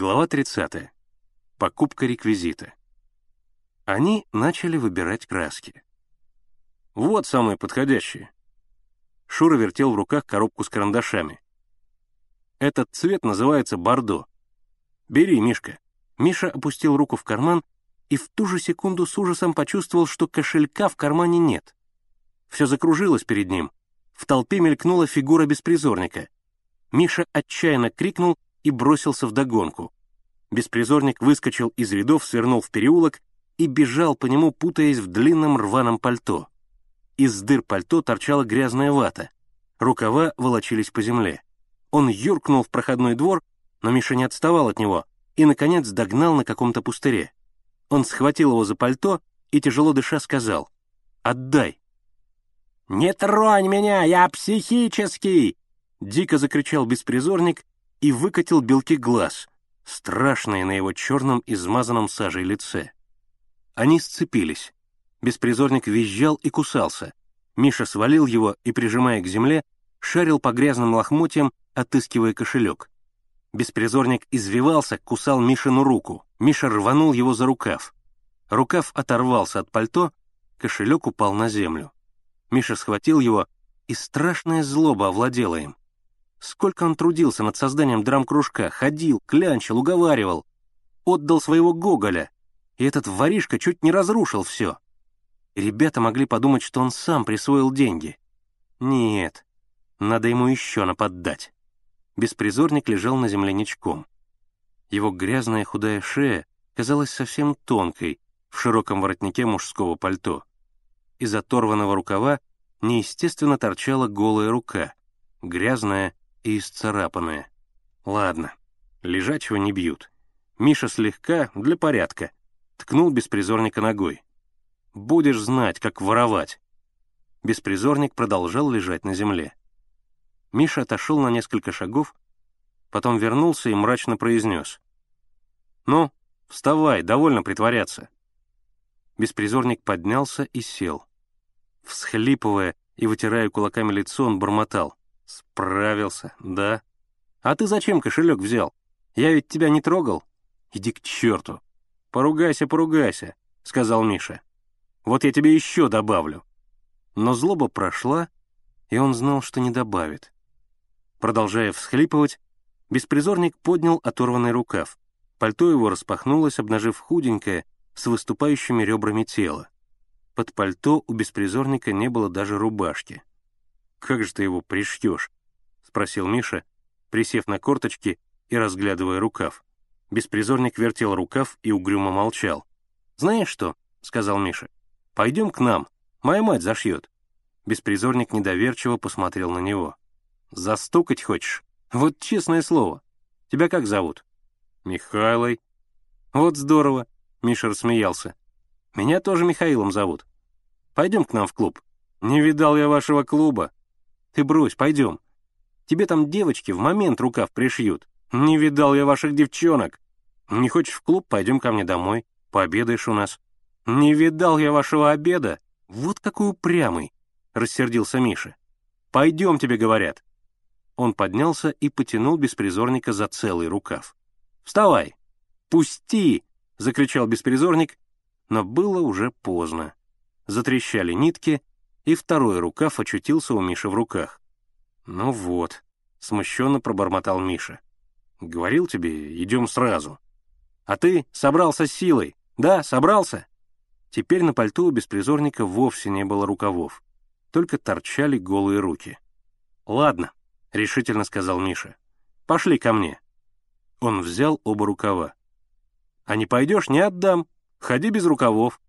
Глава 30. Покупка реквизита. Они начали выбирать краски. Вот самые подходящие. Шура вертел в руках коробку с карандашами. Этот цвет называется бордо. Бери, Мишка. Миша опустил руку в карман и в ту же секунду с ужасом почувствовал, что кошелька в кармане нет. Все закружилось перед ним. В толпе мелькнула фигура беспризорника. Миша отчаянно крикнул и бросился в догонку. Беспризорник выскочил из рядов, свернул в переулок и бежал по нему, путаясь в длинном рваном пальто. Из дыр пальто торчала грязная вата. Рукава волочились по земле. Он юркнул в проходной двор, но Миша не отставал от него и, наконец, догнал на каком-то пустыре. Он схватил его за пальто и, тяжело дыша, сказал «Отдай». «Не тронь меня, я психический!» Дико закричал беспризорник и выкатил белки глаз, страшные на его черном измазанном сажей лице. Они сцепились. Беспризорник визжал и кусался. Миша свалил его и, прижимая к земле, шарил по грязным лохмотьям, отыскивая кошелек. Беспризорник извивался, кусал Мишину руку. Миша рванул его за рукав. Рукав оторвался от пальто, кошелек упал на землю. Миша схватил его, и страшная злоба овладела им. Сколько он трудился над созданием драм-кружка, ходил, клянчил, уговаривал. Отдал своего Гоголя, и этот воришка чуть не разрушил все. Ребята могли подумать, что он сам присвоил деньги. Нет, надо ему еще наподдать. Беспризорник лежал на земле ничком. Его грязная худая шея казалась совсем тонкой в широком воротнике мужского пальто. Из оторванного рукава неестественно торчала голая рука, грязная и исцарапанная. Ладно, лежачего не бьют. Миша слегка, для порядка, ткнул беспризорника ногой. «Будешь знать, как воровать». Беспризорник продолжал лежать на земле. Миша отошел на несколько шагов, потом вернулся и мрачно произнес. «Ну, вставай, довольно притворяться». Беспризорник поднялся и сел. Всхлипывая и вытирая кулаками лицо, он бормотал. «Справился, да? А ты зачем кошелек взял? Я ведь тебя не трогал? Иди к черту!» «Поругайся, поругайся», — сказал Миша. «Вот я тебе еще добавлю». Но злоба прошла, и он знал, что не добавит. Продолжая всхлипывать, беспризорник поднял оторванный рукав. Пальто его распахнулось, обнажив худенькое, с выступающими ребрами тело. Под пальто у беспризорника не было даже рубашки. «Как же ты его пришьешь?» — спросил Миша, присев на корточки и разглядывая рукав. Беспризорник вертел рукав и угрюмо молчал. «Знаешь что?» — сказал Миша. «Пойдем к нам. Моя мать зашьет». Беспризорник недоверчиво посмотрел на него. «Застукать хочешь? Вот честное слово. Тебя как зовут?» «Михайлой». «Вот здорово», — Миша рассмеялся. «Меня тоже Михаилом зовут. Пойдем к нам в клуб». «Не видал я вашего клуба», ты брось, пойдем. Тебе там девочки в момент рукав пришьют. Не видал я ваших девчонок. Не хочешь в клуб, пойдем ко мне домой. Пообедаешь у нас. Не видал я вашего обеда. Вот какой упрямый, рассердился Миша. Пойдем, тебе говорят. Он поднялся и потянул беспризорника за целый рукав. «Вставай! Пусти!» — закричал беспризорник, но было уже поздно. Затрещали нитки, и второй рукав очутился у Миши в руках. «Ну вот», — смущенно пробормотал Миша. «Говорил тебе, идем сразу. А ты собрался с силой, да, собрался?» Теперь на пальто у беспризорника вовсе не было рукавов, только торчали голые руки. «Ладно», — решительно сказал Миша. «Пошли ко мне». Он взял оба рукава. «А не пойдешь, не отдам. Ходи без рукавов».